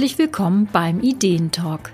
Herzlich willkommen beim Ideentalk.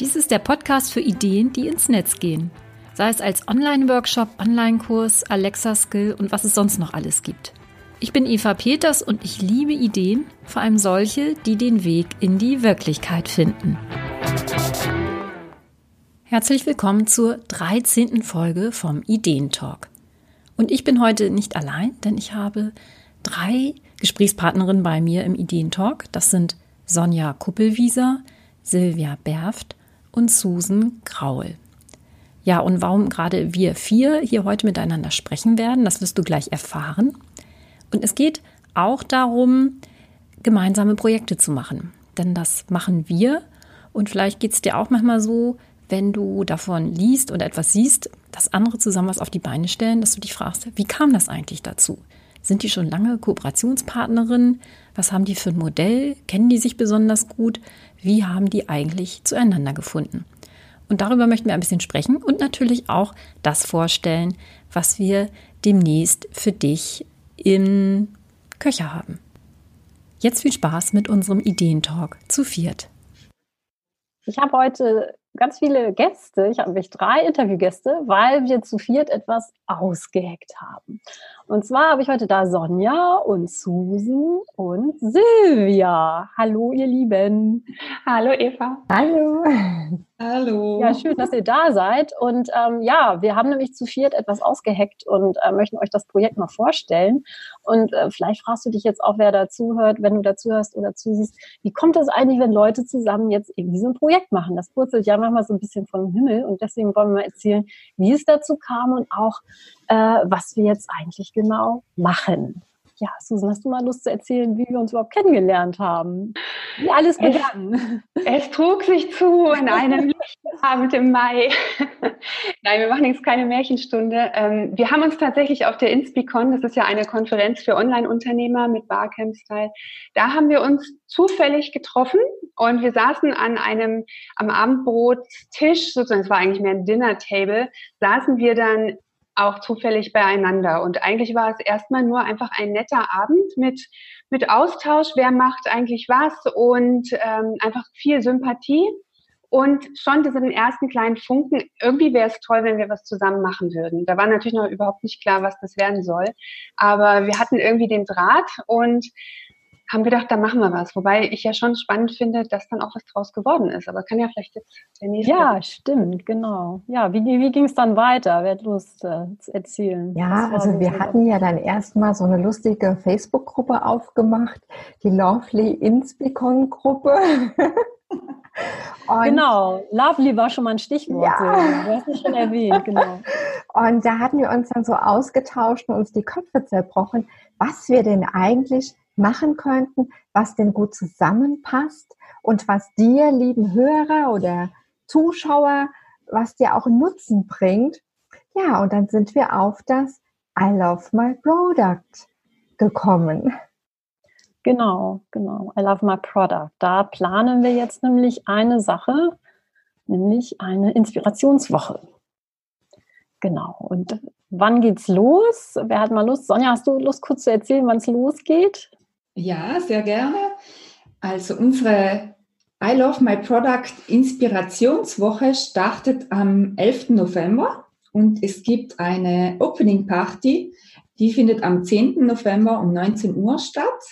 Dies ist der Podcast für Ideen, die ins Netz gehen. Sei es als Online-Workshop, Online-Kurs, Alexa-Skill und was es sonst noch alles gibt. Ich bin Eva Peters und ich liebe Ideen, vor allem solche, die den Weg in die Wirklichkeit finden. Herzlich willkommen zur 13. Folge vom Ideentalk. Und ich bin heute nicht allein, denn ich habe drei Gesprächspartnerinnen bei mir im Ideentalk. Das sind Sonja Kuppelwieser, Silvia Berft und Susan Graul. Ja, und warum gerade wir vier hier heute miteinander sprechen werden, das wirst du gleich erfahren. Und es geht auch darum, gemeinsame Projekte zu machen. Denn das machen wir. Und vielleicht geht es dir auch manchmal so, wenn du davon liest und etwas siehst, dass andere zusammen was auf die Beine stellen, dass du dich fragst, wie kam das eigentlich dazu? Sind die schon lange Kooperationspartnerinnen? Was haben die für ein Modell? Kennen die sich besonders gut? Wie haben die eigentlich zueinander gefunden? Und darüber möchten wir ein bisschen sprechen und natürlich auch das vorstellen, was wir demnächst für dich im Köcher haben. Jetzt viel Spaß mit unserem Ideentalk zu viert. Ich habe heute ganz viele Gäste. Ich habe mich drei Interviewgäste, weil wir zu viert etwas ausgeheckt haben. Und zwar habe ich heute da Sonja und Susan und Silvia. Hallo, ihr Lieben. Hallo, Eva. Hallo. Hallo. Ja, schön, dass ihr da seid. Und ähm, ja, wir haben nämlich zu viert etwas ausgeheckt und äh, möchten euch das Projekt mal vorstellen. Und äh, vielleicht fragst du dich jetzt auch, wer dazuhört, wenn du dazuhörst oder zusiehst, wie kommt es eigentlich, wenn Leute zusammen jetzt irgendwie so ein Projekt machen? Das purzelt ja manchmal so ein bisschen vom Himmel. Und deswegen wollen wir mal erzählen, wie es dazu kam und auch, äh, was wir jetzt eigentlich genau machen. Ja, Susan, hast du mal Lust zu erzählen, wie wir uns überhaupt kennengelernt haben? Wie alles begann? Es, es trug sich zu in einem Abend im Mai. Nein, wir machen jetzt keine Märchenstunde. Ähm, wir haben uns tatsächlich auf der Inspicon, das ist ja eine Konferenz für Online-Unternehmer mit Barcamp-Style, da haben wir uns zufällig getroffen und wir saßen an einem am Abendbrottisch, sozusagen, es war eigentlich mehr ein Dinner-Table, saßen wir dann auch zufällig beieinander. Und eigentlich war es erstmal nur einfach ein netter Abend mit, mit Austausch, wer macht eigentlich was und ähm, einfach viel Sympathie. Und schon diesen ersten kleinen Funken, irgendwie wäre es toll, wenn wir was zusammen machen würden. Da war natürlich noch überhaupt nicht klar, was das werden soll. Aber wir hatten irgendwie den Draht und haben gedacht, da machen wir was. Wobei ich ja schon spannend finde, dass dann auch was draus geworden ist. Aber kann ja vielleicht jetzt der nächste. Ja, stimmt, genau. Ja, wie, wie ging es dann weiter? Wer hat Lust äh, zu erzählen? Ja, also so wir so hatten ja dann erstmal so eine lustige Facebook-Gruppe aufgemacht, die Lovely Inspicon-Gruppe. genau, Lovely war schon mal ein Stichwort. Ja. Du hast es schon erwähnt, genau. Und da hatten wir uns dann so ausgetauscht und uns die Köpfe zerbrochen, was wir denn eigentlich machen könnten, was denn gut zusammenpasst und was dir, lieben Hörer oder Zuschauer, was dir auch Nutzen bringt. Ja, und dann sind wir auf das I love my product gekommen. Genau, genau. I love my product. Da planen wir jetzt nämlich eine Sache, nämlich eine Inspirationswoche. Genau. Und wann geht's los? Wer hat mal Lust? Sonja, hast du Lust, kurz zu erzählen, wann es losgeht? Ja, sehr gerne. Also unsere I Love My Product Inspirationswoche startet am 11. November und es gibt eine Opening Party, die findet am 10. November um 19 Uhr statt.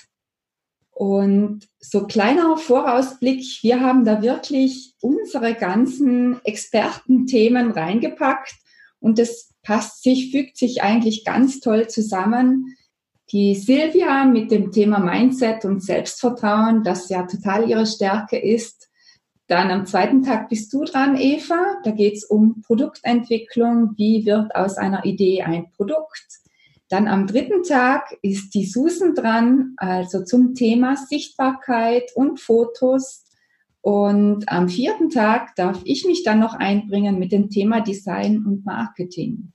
Und so kleiner Vorausblick, wir haben da wirklich unsere ganzen Expertenthemen reingepackt und das passt sich, fügt sich eigentlich ganz toll zusammen die Silvia mit dem Thema Mindset und Selbstvertrauen, das ja total ihre Stärke ist. Dann am zweiten Tag bist du dran, Eva. Da geht es um Produktentwicklung. Wie wird aus einer Idee ein Produkt? Dann am dritten Tag ist die Susan dran, also zum Thema Sichtbarkeit und Fotos. Und am vierten Tag darf ich mich dann noch einbringen mit dem Thema Design und Marketing.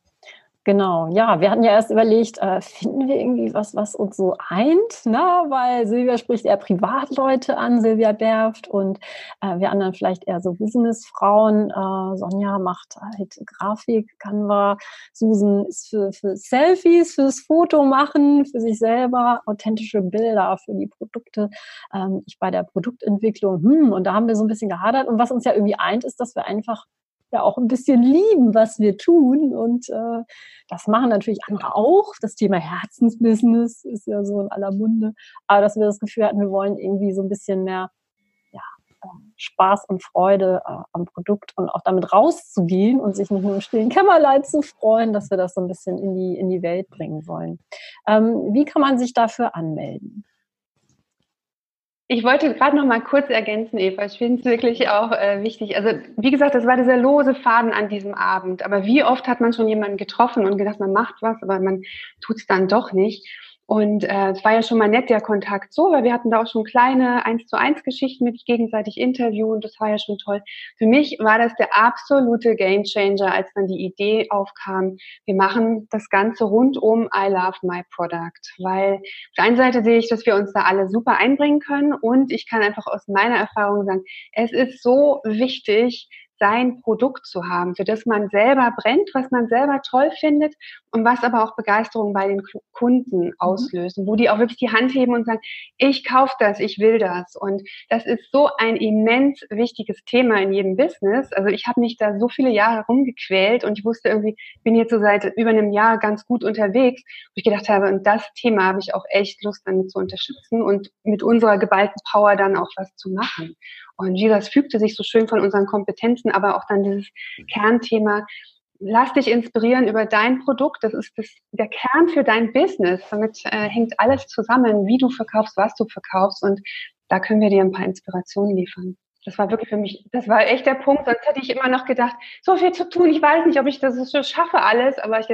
Genau, ja, wir hatten ja erst überlegt, äh, finden wir irgendwie was, was uns so eint, ne? weil Silvia spricht eher Privatleute an, Silvia Berft und äh, wir anderen vielleicht eher so Businessfrauen. Äh, Sonja macht halt Grafik, Canva, Susan ist für, für Selfies, fürs Foto machen, für sich selber, authentische Bilder für die Produkte. Ähm, ich bei der Produktentwicklung, hm, und da haben wir so ein bisschen gehadert und was uns ja irgendwie eint, ist, dass wir einfach ja auch ein bisschen lieben, was wir tun. Und äh, das machen natürlich andere auch. Das Thema Herzensbusiness ist ja so in aller Munde. Aber dass wir das Gefühl hatten, wir wollen irgendwie so ein bisschen mehr ja, ähm, Spaß und Freude äh, am Produkt und auch damit rauszugehen und sich nicht nur im stillen Kämmerlein zu freuen, dass wir das so ein bisschen in die, in die Welt bringen wollen. Ähm, wie kann man sich dafür anmelden? Ich wollte gerade noch mal kurz ergänzen, Eva. Ich finde es wirklich auch äh, wichtig. Also wie gesagt, das war dieser lose Faden an diesem Abend. Aber wie oft hat man schon jemanden getroffen und gedacht, man macht was, aber man tut es dann doch nicht. Und äh, es war ja schon mal nett der Kontakt so, weil wir hatten da auch schon kleine eins zu eins Geschichten mit gegenseitig Interview und das war ja schon toll. Für mich war das der absolute Gamechanger, als dann die Idee aufkam, wir machen das Ganze rund um I Love My Product, weil auf der einen Seite sehe ich, dass wir uns da alle super einbringen können und ich kann einfach aus meiner Erfahrung sagen, es ist so wichtig, sein Produkt zu haben, für das man selber brennt, was man selber toll findet und was aber auch Begeisterung bei den Kunden mhm. auslösen, wo die auch wirklich die Hand heben und sagen, ich kaufe das, ich will das. Und das ist so ein immens wichtiges Thema in jedem Business. Also ich habe mich da so viele Jahre rumgequält und ich wusste irgendwie, ich bin jetzt so seit über einem Jahr ganz gut unterwegs, wo ich gedacht habe, und das Thema habe ich auch echt Lust damit zu unterstützen und mit unserer geballten Power dann auch was zu machen. Und Jesus fügte sich so schön von unseren Kompetenzen, aber auch dann dieses Kernthema, lass dich inspirieren über dein Produkt. Das ist das, der Kern für dein Business. Damit äh, hängt alles zusammen, wie du verkaufst, was du verkaufst. Und da können wir dir ein paar Inspirationen liefern. Das war wirklich für mich, das war echt der Punkt. Sonst hätte ich immer noch gedacht, so viel zu tun. Ich weiß nicht, ob ich das so schaffe alles, aber ich,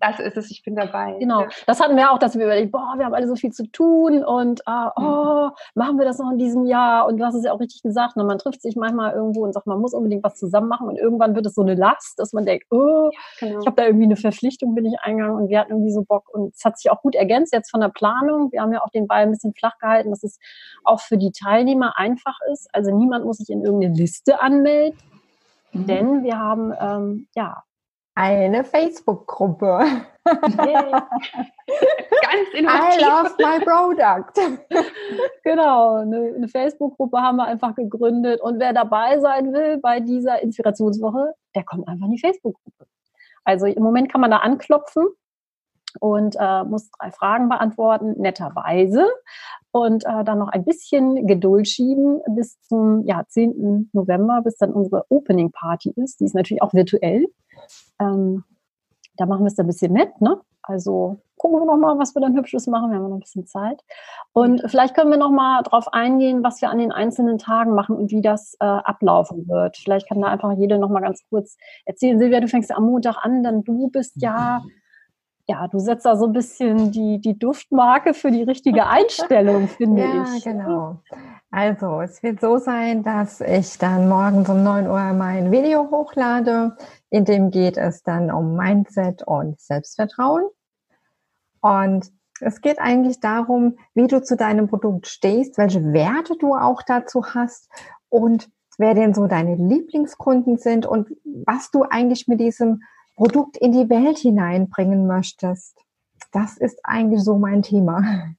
das ist es, ich bin dabei. Genau, das hatten wir auch, dass wir überlegt, boah, wir haben alle so viel zu tun und äh, oh, machen wir das noch in diesem Jahr? Und du hast es ja auch richtig gesagt, ne? man trifft sich manchmal irgendwo und sagt, man muss unbedingt was zusammen machen und irgendwann wird es so eine Last, dass man denkt, oh, ja, genau. ich habe da irgendwie eine Verpflichtung, bin ich eingegangen und wir hatten irgendwie so Bock und es hat sich auch gut ergänzt jetzt von der Planung. Wir haben ja auch den Ball ein bisschen flach gehalten, dass es auch für die Teilnehmer einfach ist. Also niemand muss sich in irgendeine Liste anmelden. Mhm. Denn wir haben ähm, ja eine Facebook-Gruppe. Ganz innovativ. I love my product. genau, eine, eine Facebook-Gruppe haben wir einfach gegründet. Und wer dabei sein will bei dieser Inspirationswoche, der kommt einfach in die Facebook-Gruppe. Also im Moment kann man da anklopfen und äh, muss drei Fragen beantworten, netterweise. Und äh, dann noch ein bisschen Geduld schieben bis zum ja, 10. November, bis dann unsere Opening Party ist. Die ist natürlich auch virtuell. Ähm, da machen wir es ein bisschen mit, ne? Also gucken wir noch mal, was wir dann Hübsches machen. Wir haben noch ein bisschen Zeit. Und vielleicht können wir noch mal darauf eingehen, was wir an den einzelnen Tagen machen und wie das äh, ablaufen wird. Vielleicht kann da einfach jede noch mal ganz kurz erzählen. Silvia, du fängst am Montag an, denn du bist ja ja, du setzt da so ein bisschen die, die Duftmarke für die richtige Einstellung, finde ja, ich. Ja, genau. Also, es wird so sein, dass ich dann morgens um 9 Uhr mein Video hochlade. In dem geht es dann um Mindset und Selbstvertrauen. Und es geht eigentlich darum, wie du zu deinem Produkt stehst, welche Werte du auch dazu hast und wer denn so deine Lieblingskunden sind und was du eigentlich mit diesem Produkt in die Welt hineinbringen möchtest. Das ist eigentlich so mein Thema.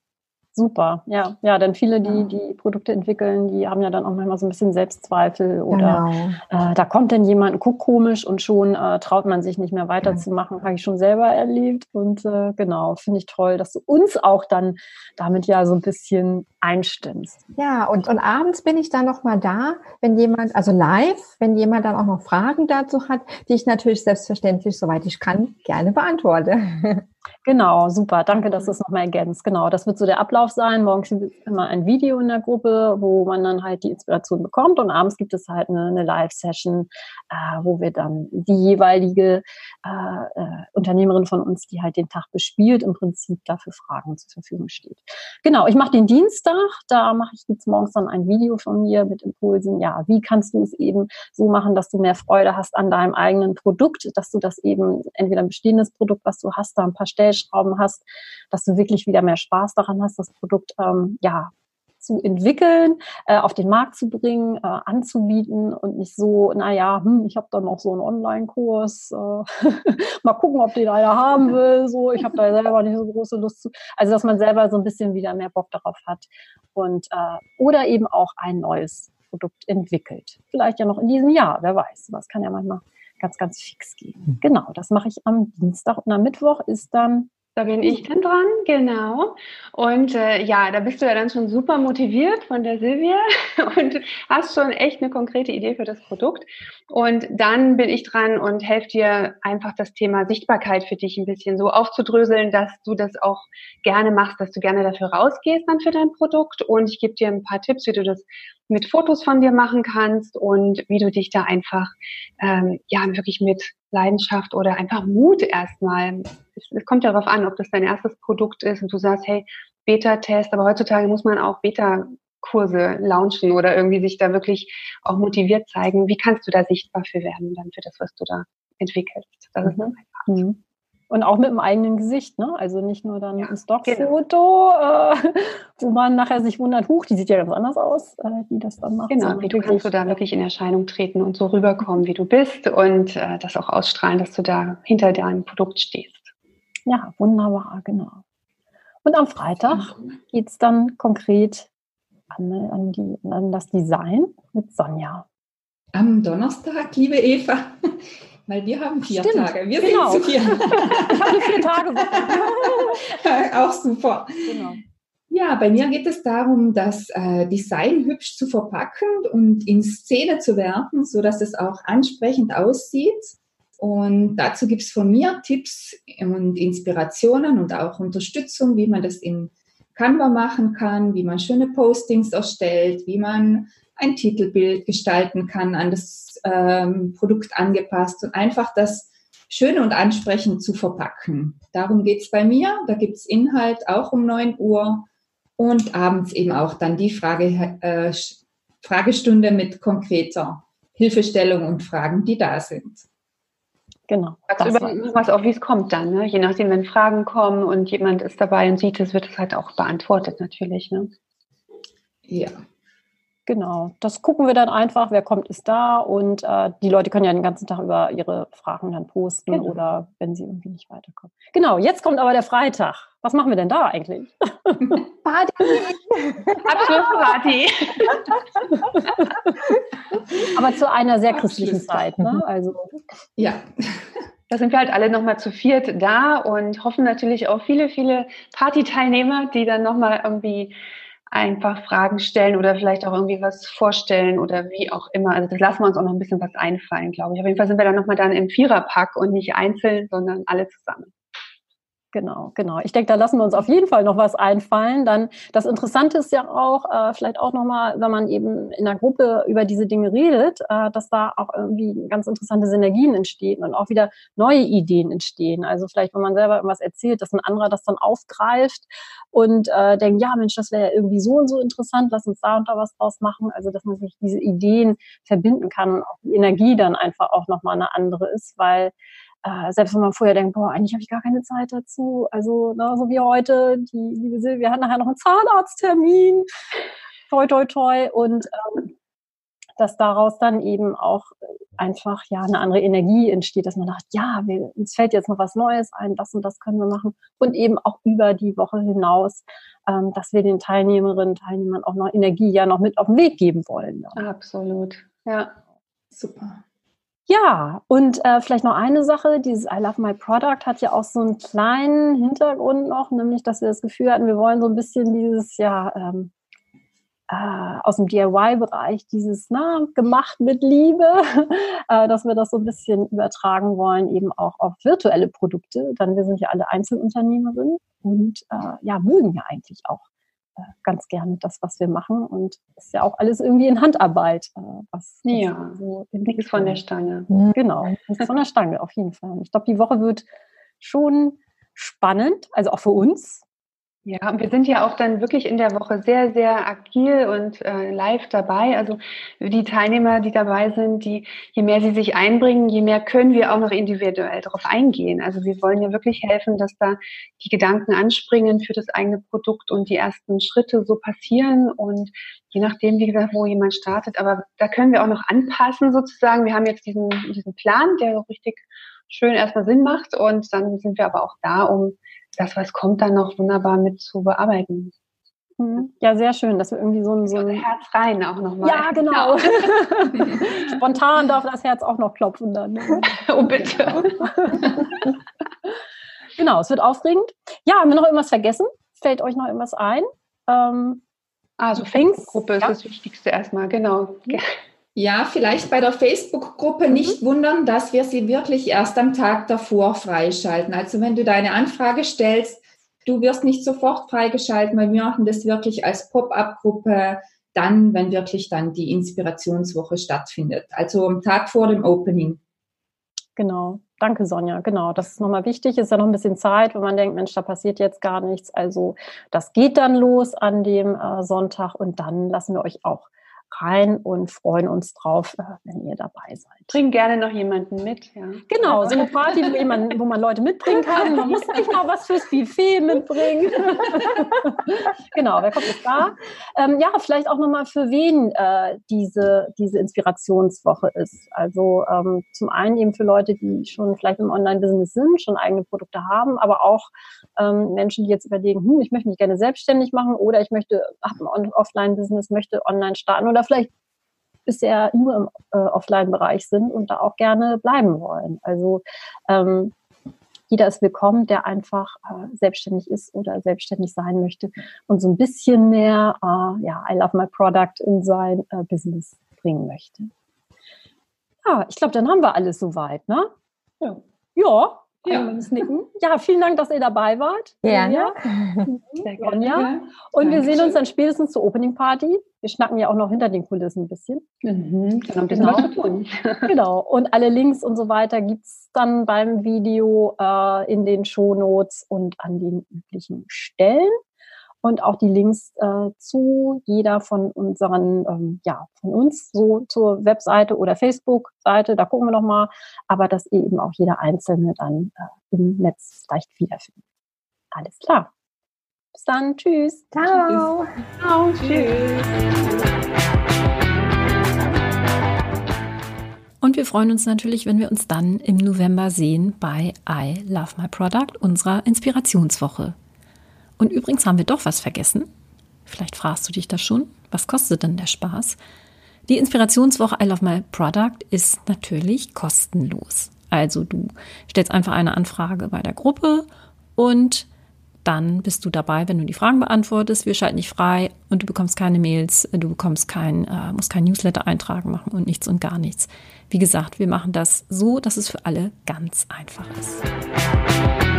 Super, ja. Ja, denn viele, die die Produkte entwickeln, die haben ja dann auch manchmal so ein bisschen Selbstzweifel oder genau. äh, da kommt dann jemand, guckt komisch und schon äh, traut man sich nicht mehr weiterzumachen. Ja. Habe ich schon selber erlebt und äh, genau, finde ich toll, dass du uns auch dann damit ja so ein bisschen einstimmst. Ja, und, und abends bin ich dann nochmal da, wenn jemand, also live, wenn jemand dann auch noch Fragen dazu hat, die ich natürlich selbstverständlich, soweit ich kann, gerne beantworte. Genau, super. Danke, dass du es nochmal ergänzt. Genau, das wird so der Ablauf sein. Morgens gibt es immer ein Video in der Gruppe, wo man dann halt die Inspiration bekommt und abends gibt es halt eine, eine Live-Session, äh, wo wir dann die jeweilige äh, äh, Unternehmerin von uns, die halt den Tag bespielt, im Prinzip dafür Fragen zur Verfügung steht. Genau, ich mache den Dienstag Dienstag. Da mache ich jetzt morgens dann ein Video von mir mit Impulsen. Ja, wie kannst du es eben so machen, dass du mehr Freude hast an deinem eigenen Produkt, dass du das eben entweder ein bestehendes Produkt, was du hast, da ein paar Stellschrauben hast, dass du wirklich wieder mehr Spaß daran hast, das Produkt ähm, ja zu entwickeln, äh, auf den Markt zu bringen, äh, anzubieten und nicht so, naja, hm, ich habe da noch so einen Online-Kurs, äh, mal gucken, ob den einer haben will, so, ich habe da selber nicht so große Lust zu. Also, dass man selber so ein bisschen wieder mehr Bock darauf hat und äh, oder eben auch ein neues Produkt entwickelt. Vielleicht ja noch in diesem Jahr, wer weiß. Was kann ja manchmal ganz, ganz fix gehen. Hm. Genau, das mache ich am Dienstag und am Mittwoch ist dann da bin ich dann dran, genau. Und äh, ja, da bist du ja dann schon super motiviert von der Silvia und hast schon echt eine konkrete Idee für das Produkt. Und dann bin ich dran und helfe dir einfach das Thema Sichtbarkeit für dich ein bisschen so aufzudröseln, dass du das auch gerne machst, dass du gerne dafür rausgehst dann für dein Produkt. Und ich gebe dir ein paar Tipps, wie du das mit Fotos von dir machen kannst und wie du dich da einfach ähm, ja wirklich mit Leidenschaft oder einfach Mut erstmal. Es kommt ja darauf an, ob das dein erstes Produkt ist und du sagst, hey, Beta-Test, aber heutzutage muss man auch Beta-Kurse launchen oder irgendwie sich da wirklich auch motiviert zeigen. Wie kannst du da sichtbar für werden, dann für das, was du da entwickelst? Das ist dann einfach. Mhm. Und auch mit dem eigenen Gesicht, ne? Also nicht nur dann ja, ein Stockfoto, genau. äh, wo man nachher sich wundert, huch, die sieht ja ganz anders aus, äh, die das dann macht. Genau, wie du kannst du da wirklich in Erscheinung treten und so rüberkommen, wie du bist und äh, das auch ausstrahlen, dass du da hinter deinem Produkt stehst. Ja, wunderbar, genau. Und am Freitag geht es dann konkret an, an, die, an das Design mit Sonja. Am Donnerstag, liebe Eva, weil wir haben vier Stimmt, Tage. Wir genau. sind zu vier. ich hatte vier Tage. Auch super. Genau. Ja, bei mir geht es darum, das äh, Design hübsch zu verpacken und in Szene zu werfen, so dass es auch ansprechend aussieht. Und dazu gibt es von mir Tipps und Inspirationen und auch Unterstützung, wie man das in Canva machen kann, wie man schöne Postings erstellt, wie man ein Titelbild gestalten kann, an das ähm, Produkt angepasst und einfach das schön und ansprechend zu verpacken. Darum geht es bei mir. Da gibt es Inhalt auch um 9 Uhr und abends eben auch dann die Frage, äh, Fragestunde mit konkreter Hilfestellung und Fragen, die da sind. Genau. Tagsüber was auch, wie es kommt dann, ne? Je nachdem, wenn Fragen kommen und jemand ist dabei und sieht es, wird es halt auch beantwortet natürlich. Ne? Ja. Genau, das gucken wir dann einfach, wer kommt, ist da und äh, die Leute können ja den ganzen Tag über ihre Fragen dann posten genau. oder wenn sie irgendwie nicht weiterkommen. Genau, jetzt kommt aber der Freitag. Was machen wir denn da eigentlich? Party! Abschlussparty! aber zu einer sehr christlichen Zeit, ne? Also. Ja. Da sind wir halt alle nochmal zu viert da und hoffen natürlich auf viele, viele Partyteilnehmer, die dann nochmal irgendwie einfach Fragen stellen oder vielleicht auch irgendwie was vorstellen oder wie auch immer. Also das lassen wir uns auch noch ein bisschen was einfallen, glaube ich. Auf jeden Fall sind wir dann nochmal dann im Viererpack und nicht einzeln, sondern alle zusammen. Genau, genau. Ich denke, da lassen wir uns auf jeden Fall noch was einfallen. Dann das Interessante ist ja auch, äh, vielleicht auch nochmal, wenn man eben in der Gruppe über diese Dinge redet, äh, dass da auch irgendwie ganz interessante Synergien entstehen und auch wieder neue Ideen entstehen. Also vielleicht, wenn man selber irgendwas erzählt, dass ein anderer das dann aufgreift und äh, denkt, ja Mensch, das wäre ja irgendwie so und so interessant, lass uns da und da was draus machen. Also dass man sich diese Ideen verbinden kann und auch die Energie dann einfach auch nochmal eine andere ist, weil äh, selbst wenn man vorher denkt, boah, eigentlich habe ich gar keine Zeit dazu. Also ne, so wie heute, die liebe Silvia hat nachher noch einen Zahnarzttermin. Toi, toi, toi. Und ähm, dass daraus dann eben auch einfach ja eine andere Energie entsteht, dass man sagt, ja, wir, uns fällt jetzt noch was Neues ein, das und das können wir machen. Und eben auch über die Woche hinaus, ähm, dass wir den Teilnehmerinnen, Teilnehmern auch noch Energie ja noch mit auf den Weg geben wollen. Ja. Absolut. Ja. Super. Ja, und äh, vielleicht noch eine Sache, dieses I Love My Product hat ja auch so einen kleinen Hintergrund noch, nämlich, dass wir das Gefühl hatten, wir wollen so ein bisschen dieses, ja, ähm, äh, aus dem DIY-Bereich, dieses, na, gemacht mit Liebe, äh, dass wir das so ein bisschen übertragen wollen, eben auch auf virtuelle Produkte, denn wir sind ja alle Einzelunternehmerinnen und äh, ja, mögen ja eigentlich auch ganz gerne das, was wir machen. Und ist ja auch alles irgendwie in Handarbeit. Äh, was ja, so nichts von der Stange. Genau, nichts von der Stange, auf jeden Fall. Ich glaube, die Woche wird schon spannend, also auch für uns. Ja, wir sind ja auch dann wirklich in der Woche sehr, sehr agil und äh, live dabei. Also die Teilnehmer, die dabei sind, die, je mehr sie sich einbringen, je mehr können wir auch noch individuell darauf eingehen. Also wir wollen ja wirklich helfen, dass da die Gedanken anspringen für das eigene Produkt und die ersten Schritte so passieren und je nachdem, wie gesagt, wo jemand startet. Aber da können wir auch noch anpassen sozusagen. Wir haben jetzt diesen, diesen Plan, der so richtig schön erstmal Sinn macht und dann sind wir aber auch da, um das, was kommt, dann noch wunderbar mit zu bearbeiten. Mhm. Ja, sehr schön, dass wir irgendwie so ein, so ein Herz rein auch nochmal. Ja, genau. Spontan darf das Herz auch noch klopfen dann. oh, bitte. genau, es wird aufregend. Ja, haben wir noch irgendwas vergessen? Fällt euch noch irgendwas ein? Ähm, also Facebook-Gruppe ist ja. das Wichtigste erstmal, genau. Ja, vielleicht bei der Facebook-Gruppe mhm. nicht wundern, dass wir sie wirklich erst am Tag davor freischalten. Also wenn du deine Anfrage stellst, du wirst nicht sofort freigeschalten, weil wir machen das wirklich als Pop-up-Gruppe dann, wenn wirklich dann die Inspirationswoche stattfindet. Also am Tag vor dem Opening. Genau. Danke, Sonja. Genau, das ist nochmal wichtig. Ist ja noch ein bisschen Zeit, wenn man denkt, Mensch, da passiert jetzt gar nichts. Also das geht dann los an dem äh, Sonntag und dann lassen wir euch auch rein und freuen uns drauf, äh, wenn ihr dabei seid. Bring gerne noch jemanden mit. Ja. Genau, so eine Party, wo, jemand, wo man Leute mitbringen kann. Man muss nicht mal was fürs Buffet mitbringen. genau, wer kommt jetzt da? Ähm, ja, vielleicht auch nochmal für wen äh, diese, diese Inspirationswoche ist. Also ähm, zum einen eben für Leute, die schon vielleicht im Online-Business sind, schon eigene Produkte haben, aber auch ähm, Menschen, die jetzt überlegen, hm, ich möchte mich gerne selbstständig machen oder ich möchte, habe ein Offline-Business, möchte online starten oder vielleicht bisher nur im äh, Offline-Bereich sind und da auch gerne bleiben wollen. Also ähm, jeder ist willkommen, der einfach äh, selbstständig ist oder selbstständig sein möchte und so ein bisschen mehr, äh, ja, I love my product in sein äh, Business bringen möchte. Ja, ich glaube, dann haben wir alles soweit, ne? Ja. Ja, ja. Nicken. Ja, vielen Dank, dass ihr dabei wart. Gerne. Ja. Und wir sehen uns dann spätestens zur Opening Party. Wir schnacken ja auch noch hinter den Kulissen ein bisschen. Mhm, genau. genau. genau. Und alle Links und so weiter gibt es dann beim Video äh, in den Shownotes und an den üblichen Stellen und auch die Links äh, zu jeder von unseren, ähm, ja, von uns, so zur Webseite oder Facebook-Seite, da gucken wir nochmal, aber dass ihr eben auch jeder Einzelne dann äh, im Netz leicht wiederfindet. Alles klar. Bis dann. Tschüss. Ciao. Ciao. Tschüss. Und wir freuen uns natürlich, wenn wir uns dann im November sehen bei I Love My Product, unserer Inspirationswoche. Und übrigens haben wir doch was vergessen. Vielleicht fragst du dich das schon. Was kostet denn der Spaß? Die Inspirationswoche I Love My Product ist natürlich kostenlos. Also du stellst einfach eine Anfrage bei der Gruppe und dann bist du dabei, wenn du die Fragen beantwortest. Wir schalten dich frei und du bekommst keine Mails, du bekommst kein, äh, musst kein Newsletter eintragen machen und nichts und gar nichts. Wie gesagt, wir machen das so, dass es für alle ganz einfach ist.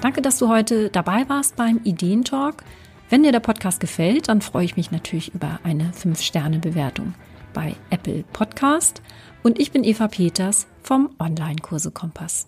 Danke, dass du heute dabei warst beim Ideentalk. Wenn dir der Podcast gefällt, dann freue ich mich natürlich über eine 5-Sterne-Bewertung bei Apple Podcast. Und ich bin Eva Peters vom Online-Kurse Kompass.